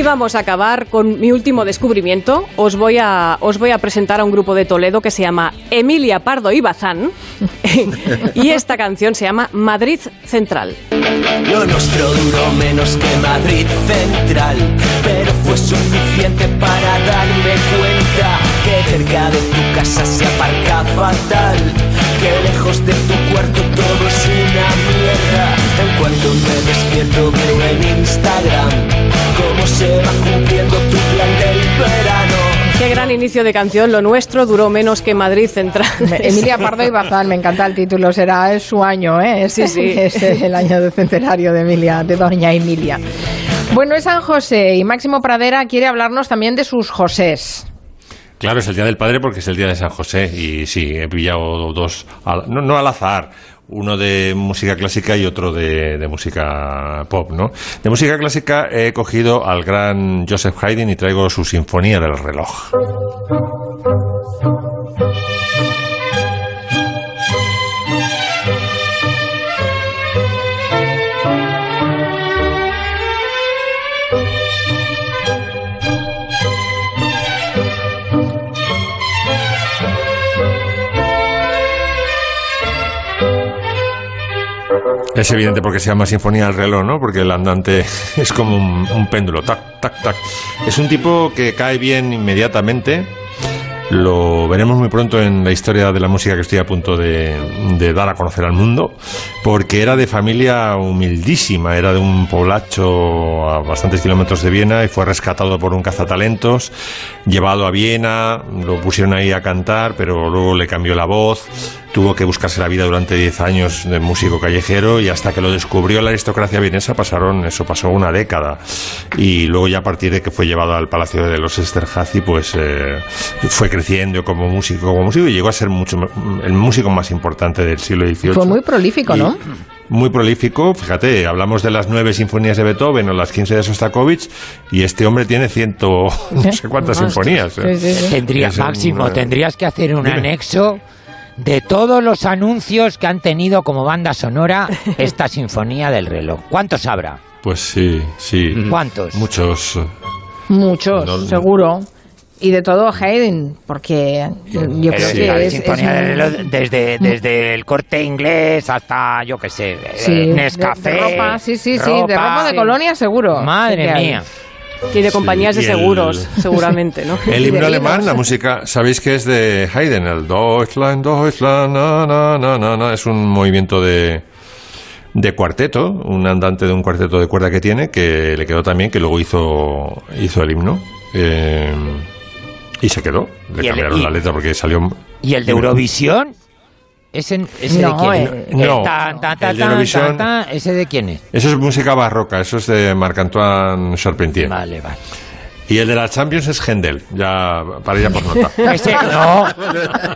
Y vamos a acabar con mi último descubrimiento. Os voy a, os voy a presentar a un grupo de Toledo que se llama Emilia Pardo y Bazán. [LAUGHS] y esta canción se llama Madrid Central. Lo nuestro duró menos que Madrid Central, pero fue suficiente para darme cuenta que cerca de tu casa se aparca fatal, que lejos de tu cuarto todo es una mierda. En cuanto me despierto Instagram cómo se va cumpliendo tu plan del verano. Qué gran inicio de canción. Lo nuestro duró menos que Madrid Central. Emilia Pardo y Bazán, me encanta el título, será es su año, ¿eh? Es, Sí, sí. es el año de centenario de Emilia, de doña Emilia. Bueno, es San José y Máximo Pradera quiere hablarnos también de sus Josés. Claro, es el Día del Padre porque es el Día de San José y sí, he pillado dos, al- no, no al azar, uno de música clásica y otro de, música pop, ¿no? De música clásica he cogido al gran Joseph Haydn y traigo su Sinfonía del Reloj. Es evidente porque se llama Sinfonía del Reloj, ¿no? Porque el andante [LAUGHS] es como un, un péndulo, tac, tac, tac. Es un tipo que cae bien inmediatamente. Lo veremos muy pronto en la historia de la música que estoy a punto de, dar a conocer al mundo, porque era de familia humildísima, era de un poblacho a bastantes kilómetros de Viena y fue rescatado por un cazatalentos, llevado a Viena, lo pusieron ahí a cantar, pero luego le cambió la voz, tuvo que buscarse la vida durante 10 años de músico callejero y hasta que lo descubrió la aristocracia vienesa pasaron, eso pasó una década. Y luego ya a partir de que fue llevado al Palacio de los Esterházy, pues eh, fue como músico, como músico y llegó a ser mucho el músico más importante del siglo XVIII. Fue muy prolífico, ¿no? Muy prolífico, fíjate, hablamos de las nueve sinfonías de Beethoven o las 15 de Sostakovich y este hombre tiene ciento no sé cuántas [LAUGHS] sinfonías. ¿eh? Tendrías, un- Máximo, tendrías que hacer un Dime. anexo de todos los anuncios que han tenido como banda sonora [LAUGHS] esta Sinfonía del Reloj. ¿Cuántos habrá? Pues sí, sí. ¿Cuántos? Muchos. Muchos, No- seguro. Y de todo Haydn, porque yo creo que la es, Sinfonía es del un- Reloj, desde, desde el corte inglés hasta, yo qué sé, Sí, de- Nescafé. de ropa, sí, sí, sí, de ropa de colonia seguro. Madre mía. Y de compañías Sí, de el- seguros, seguramente, ¿no? El [LAUGHS] himno alemán, la música, sabéis que es de Haydn, el Deutschland, Deutschland, na, na, na, na, na, es un movimiento de, de cuarteto, un andante de un cuarteto de cuerda que tiene, que le quedó también, que luego hizo, hizo el himno. eh, y se quedó. Le el- cambiaron y- la letra porque salió. ¿Y el de Eurovisión? ¿Ese, ese No, de quién? no, tan, tan, tan, el de tan, Eurovisión- tan, tan, ¿Ese de quién es? Eso es música barroca, eso es de Marc-Antoine Charpentier. Vale, vale. Y el de la Champions es Händel, ya para ir a por nota. [LAUGHS] Ese, no,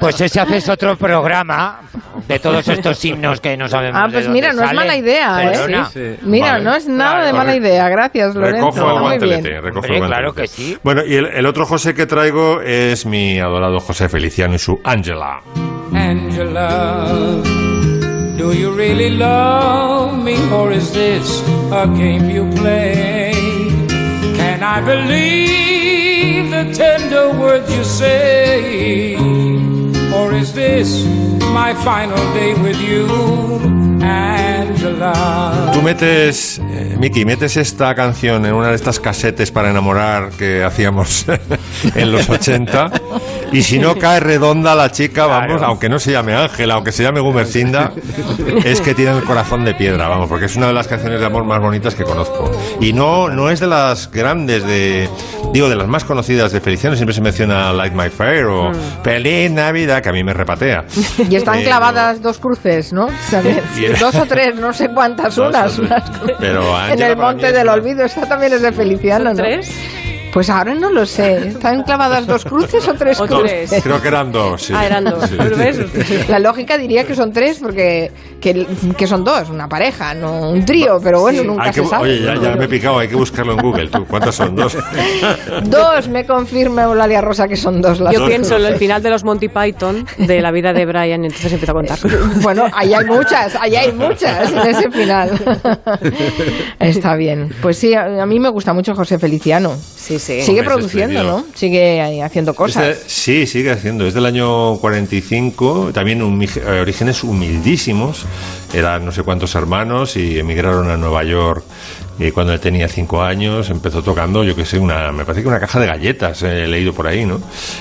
pues ese haces otro programa de todos estos himnos que no sabemos Ah, de pues dónde mira, no es mala idea, ¿eh? Mira, Vale. no es nada de mala idea. Gracias, Lorenzo. Recojo el guantelete, recojo Hombre, el claro que sí. Bueno, y el, el otro José que traigo es mi adorado José Feliciano y su Ángela. Angela, do you really love me or is this a game you play? I believe the tender words you say? Or is this my final day with you, Angela? Tú metes, eh, Miki, metes esta canción en una de estas casetes para enamorar que hacíamos [LAUGHS] en los 80 Y si no [LAUGHS] cae redonda la chica, vamos, aunque no se llame Ángela, aunque se llame Gumercinda, es que tiene el corazón de piedra, vamos, porque es una de las canciones de amor más bonitas que conozco. Y no, no es de las grandes de, digo, de las más conocidas de Feliciano, siempre se menciona Light My Fire o Feliz Navidad, que a mí me repatea. [LAUGHS] Y están Pero- clavadas dos cruces, ¿no? ¿Sabes? [LAUGHS] Y- Dos o tres, no sé cuántas, unas. unas cruces. Pero en el Monte del una- Olvido, esta también es de Feliciano, ¿no? tres? Pues ahora no lo sé. ¿Están clavadas dos cruces o tres O cruces? tres. Creo que eran dos. sí. Ah, eran dos. Sí. Pero ves, La lógica diría que son tres porque que, que son dos, una pareja, no un trío, pero bueno, nunca que se sabe. oye, ya, ya me he picado, hay que buscarlo en Google. ¿Tú, ¿Cuántas son? ¿Dos? [LAUGHS] Dos, me confirma Eulalia Rosa que son dos las Yo dos pienso en el final de los Monty Python, de la vida de Brian, y entonces empiezo a contar. Bueno, ahí hay muchas, ahí hay muchas en ese final. [LAUGHS] Está bien. Pues sí, a, a mí me gusta mucho José Feliciano. Sí, sí. Sigue Hombre, produciendo. ¿no? Sigue haciendo cosas. Este- sí, sigue haciendo. Es del año 45, también humi- eh, orígenes humildísimos. Eran no sé cuántos hermanos y emigraron a Nueva York eh, cuando él tenía cinco años. Empezó tocando, yo que sé, una, me parece que una caja de galletas, eh, he leído por ahí, ¿no?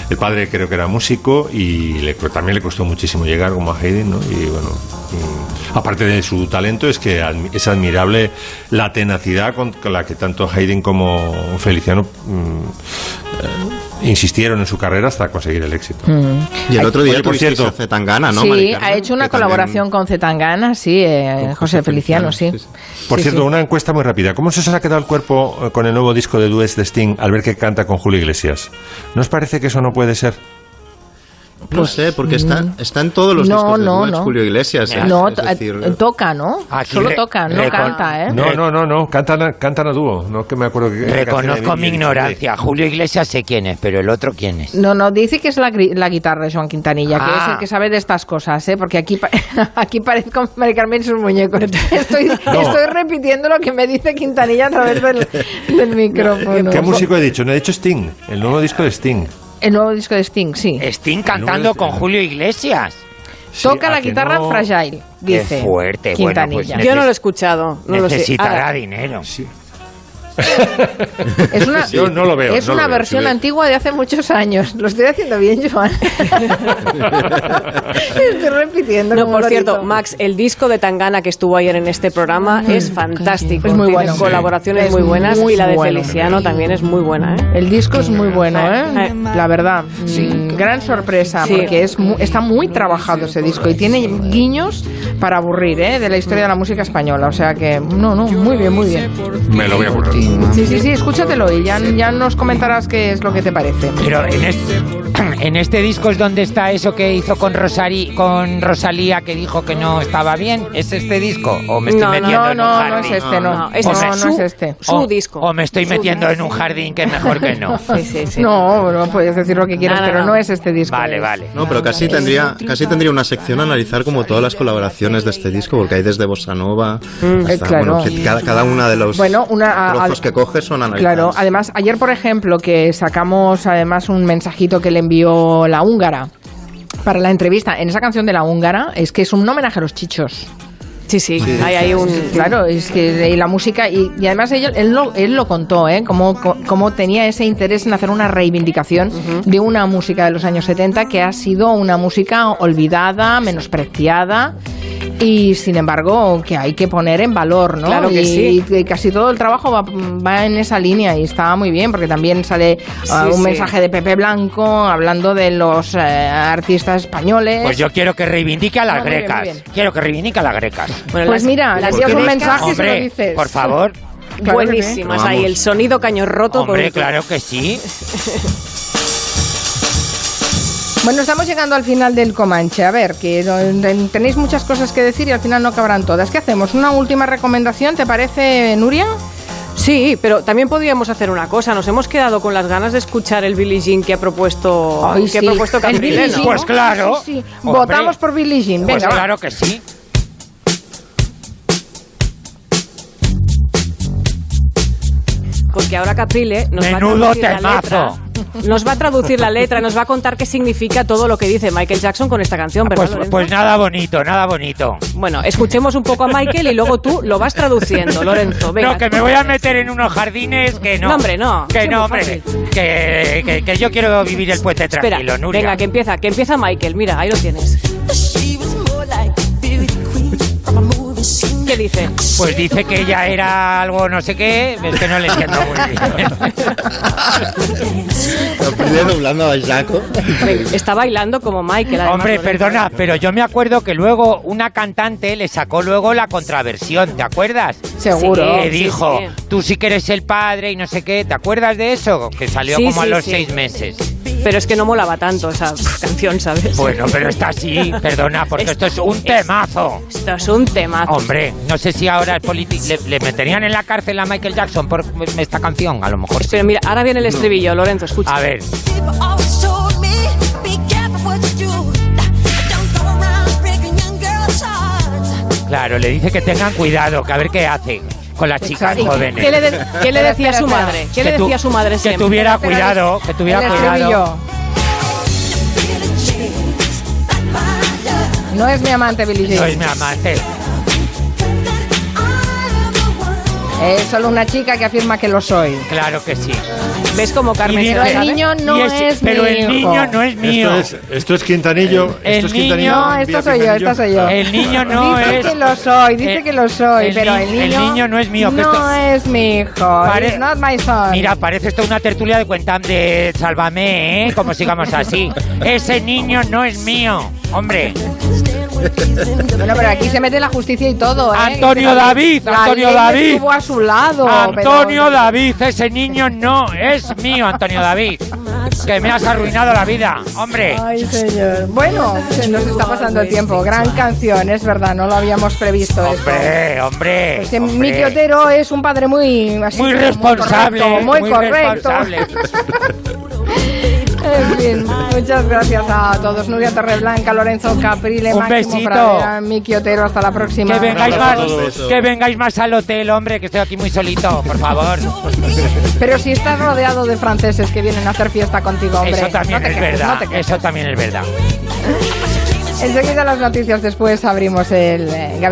El padre creo que era músico y también le costó muchísimo llegar como a Haydn, ¿no? Y bueno, mm, aparte de su talento, es que es admirable la tenacidad con la que tanto Haydn como Feliciano mm, eh, insistieron en su carrera hasta conseguir el éxito. Mm. Y el otro día Oye, por cierto, a Zetangana, ¿no? sí, ha hecho una también- colaboración con Zetangana, sí, eh, José Feliciano, sí. Por Sí, cierto, sí. una encuesta muy rápida. ¿Cómo se os ha quedado el cuerpo eh, con el nuevo disco de duets de Sting al ver que canta con Julio Iglesias? ¿No os parece que eso no puede ser? No sé, porque está, está en todos los No, discos de no, duets, no. Julio Iglesias. ¿eh? No, Es decir, eh, toca, ¿no? Aquí Solo toca, no canta, ¿eh? No, no, no, no. Cantan a, cantan a dúo. No que me acuerdo que. que Reconozco mi ignorancia. Julio Iglesias sé quién es, pero el otro quién es. No, no, dice que es la, la guitarra de Joan Quintanilla, que Ah. es el que sabe de estas cosas, ¿eh? Porque aquí, pa- [LAUGHS] aquí parezco Mari Carmen y sus muñecos. [LAUGHS] Estoy, estoy repitiendo lo que me dice Quintanilla a través del, del [LAUGHS] micrófono. ¿Qué músico he dicho? No he dicho Sting. El nuevo disco de Sting. El nuevo disco de Sting, sí. Sting cantando con Julio Iglesias. Toca ¿a la guitarra no? Fragile, Qué dice fuerte. Bueno, pues Quintanilla. Yo no lo he escuchado, no lo sé. necesitará Ahora, dinero. [LAUGHS] Es una, Yo no lo veo. es no una veo. versión Si ve- antigua de hace muchos años. Lo estoy haciendo bien, Joan. [LAUGHS] estoy repitiendo. No, como por cierto. Max, el disco de Tangana que estuvo ayer en este programa es fantástico. Es muy Tiene bueno. colaboraciones Es muy buenas muy y la de bueno. Feliciano también es muy buena. ¿eh? El disco es muy bueno, ¿eh? Eh. La verdad. Mm, gran sorpresa, Sí. porque es mu- está muy trabajado ese disco y tiene guiños para aburrir, ¿eh? De la historia de la música española. O sea que, no, no, muy bien, muy bien. Me lo voy a poner. Sí, sí, sí, escúchatelo y ya, ya nos comentarás qué es lo que te parece. Pero en este, en este disco es donde está eso que hizo con, Rosari, con Rosalía que dijo que no estaba bien. ¿Es este disco? ¿O me estoy No, metiendo No, en un no, no jardín? es este, no. No, este no, es no su- es este. Su O- disco. O me estoy Su metiendo en un jardín que mejor que no. [LAUGHS] Sí, sí, sí. No, no puedes decir lo que quieras, pero no. no es este disco. Vale, es- vale. No, pero casi tendría, casi tendría una sección a analizar como todas las colaboraciones de este disco, porque hay desde Bossa Nova, hasta, Eh, claro. bueno, que cada, cada una de los Bueno, una, trozos que coges son analizados. Claro, además, ayer, por ejemplo, que sacamos además un mensajito que le envió la húngara para la entrevista, en esa canción de la húngara, es que es un homenaje a los chichos. Sí, sí, hay ahí un... Claro, es que y la música, y, y además él, él, lo, él lo contó, ¿eh? Cómo, cómo tenía ese interés en hacer una reivindicación de una música de los años 70 que ha sido una música olvidada, menospreciada. Y sin embargo, que hay que poner en valor, ¿no? Claro que y, sí. y casi todo el trabajo va, va en esa línea y está muy bien, porque también sale ah, un sí. mensaje de Pepe Blanco hablando de los eh, artistas españoles. Pues yo quiero que reivindique a las Ah, muy bien, grecas. muy bien. Quiero que reivindique a las grecas. Bueno, pues las- mira, las le envías un grecas- mensaje y se lo Hombre, dices. por favor. Claro sí. Buenísimas ahí, el sonido caño roto. Hombre, por- claro que sí. [LAUGHS] Bueno, estamos llegando al final del Comanche. A ver, que tenéis muchas cosas que decir y al final no acabarán todas. ¿Qué hacemos? ¿Una última recomendación? ¿Te parece, Nuria? Sí, pero también podríamos hacer una cosa. Nos hemos quedado con las ganas de escuchar el Billie Jean que ha propuesto, Ay, que sí. ha propuesto. Pues claro. Sí, sí. Hombre. Votamos por Billie Jean. Venga, Pues va. claro que sí. Porque ahora Caprile nos va a Menudo traducir la temazo. letra nos va a traducir la letra, nos va a contar qué significa todo lo que dice Michael Jackson con esta canción, ¿verdad, Pues, pues nada bonito, nada bonito. Bueno, escuchemos un poco a Michael y luego tú lo vas traduciendo, Lorenzo. Venga. No, que me voy a meter en unos jardines que no. No, hombre, no. Que no, hombre. Que, que, que yo quiero vivir el puente Espera, tranquilo, Nuria. venga, que empieza, que empieza Michael. Mira, ahí lo tienes. ¿Qué dice? Pues dice que ella era algo no sé qué, es que no le entiendo muy bien. Lo pide doblando a Jaco. Está bailando como Michael. Hombre, perdona, pero yo me acuerdo que luego una cantante le sacó luego la contraversión, ¿te acuerdas? Seguro. Que Sí, dijo, sí. tú sí que eres el padre y no sé qué, ¿te acuerdas de eso? Que salió Sí, como a los sí. seis meses. Pero es que no molaba tanto esa canción, ¿sabes? Bueno, pero está así, perdona, porque esto es un temazo. Esto es un tema. Hombre, no sé si ahora politi- le, le meterían en la cárcel a Michael Jackson por esta canción, a lo mejor sí. Pero mira, ahora viene el estribillo, Lorenzo, escucha. A ver. Claro, le dice que tengan cuidado, que a ver qué hace con las chicas ¿Y jóvenes. ¿Qué le, de- qué le decía a su Espera, madre? ¿Qué Que le tu- decía a su madre que siempre? tuviera Espera, cuidado, que tuviera el cuidado. estribillo. No es mi amante Billie Jean. No es mi amante. Es solo una chica que afirma que lo soy. Claro que sí. ¿Ves cómo Carmen Pero el niño no Y ese- es pero mi el hijo. niño no es mío. Esto es, esto es Quintanillo. El esto es niño- Quintanillo. No, esto soy yo, esto soy yo. El niño no dice es. que lo soy, dice Eh, que lo soy, el pero el niño. el niño no es mío, que No esto- es mi hijo. Pare- It's not my son. Mira, parece esto una tertulia de cuentan de Sálvame, ¿eh? Como sigamos así. [LAUGHS] Ese niño no es mío, hombre. Bueno, pero aquí se mete la justicia y todo, ¿eh? Antonio David, la Antonio David. Estuvo a su lado. Antonio pero- David, ese niño no es mío, Antonio David. Que me has arruinado la vida, hombre. Ay, señor. Bueno, se nos está pasando el tiempo. Gran canción, es verdad, no lo habíamos previsto. esto. Hombre, hombre. Este hombre. Miki Otero es un padre muy así, Muy responsable, correcto, muy, muy correcto. responsable. [LAUGHS] En fin, muchas gracias a todos. Nuria Torreblanca, Lorenzo Caprile, Un Máximo besito. Pradera, Miki Otero. Hasta la próxima. Que vengáis más, que vengáis más al hotel, hombre, que estoy aquí muy solito, por favor. Pero si estás rodeado de franceses que vienen a hacer fiesta contigo, hombre. Eso también no te es quejes, verdad. no te quejes. Eso también es verdad. Enseguida las noticias, después abrimos el eh.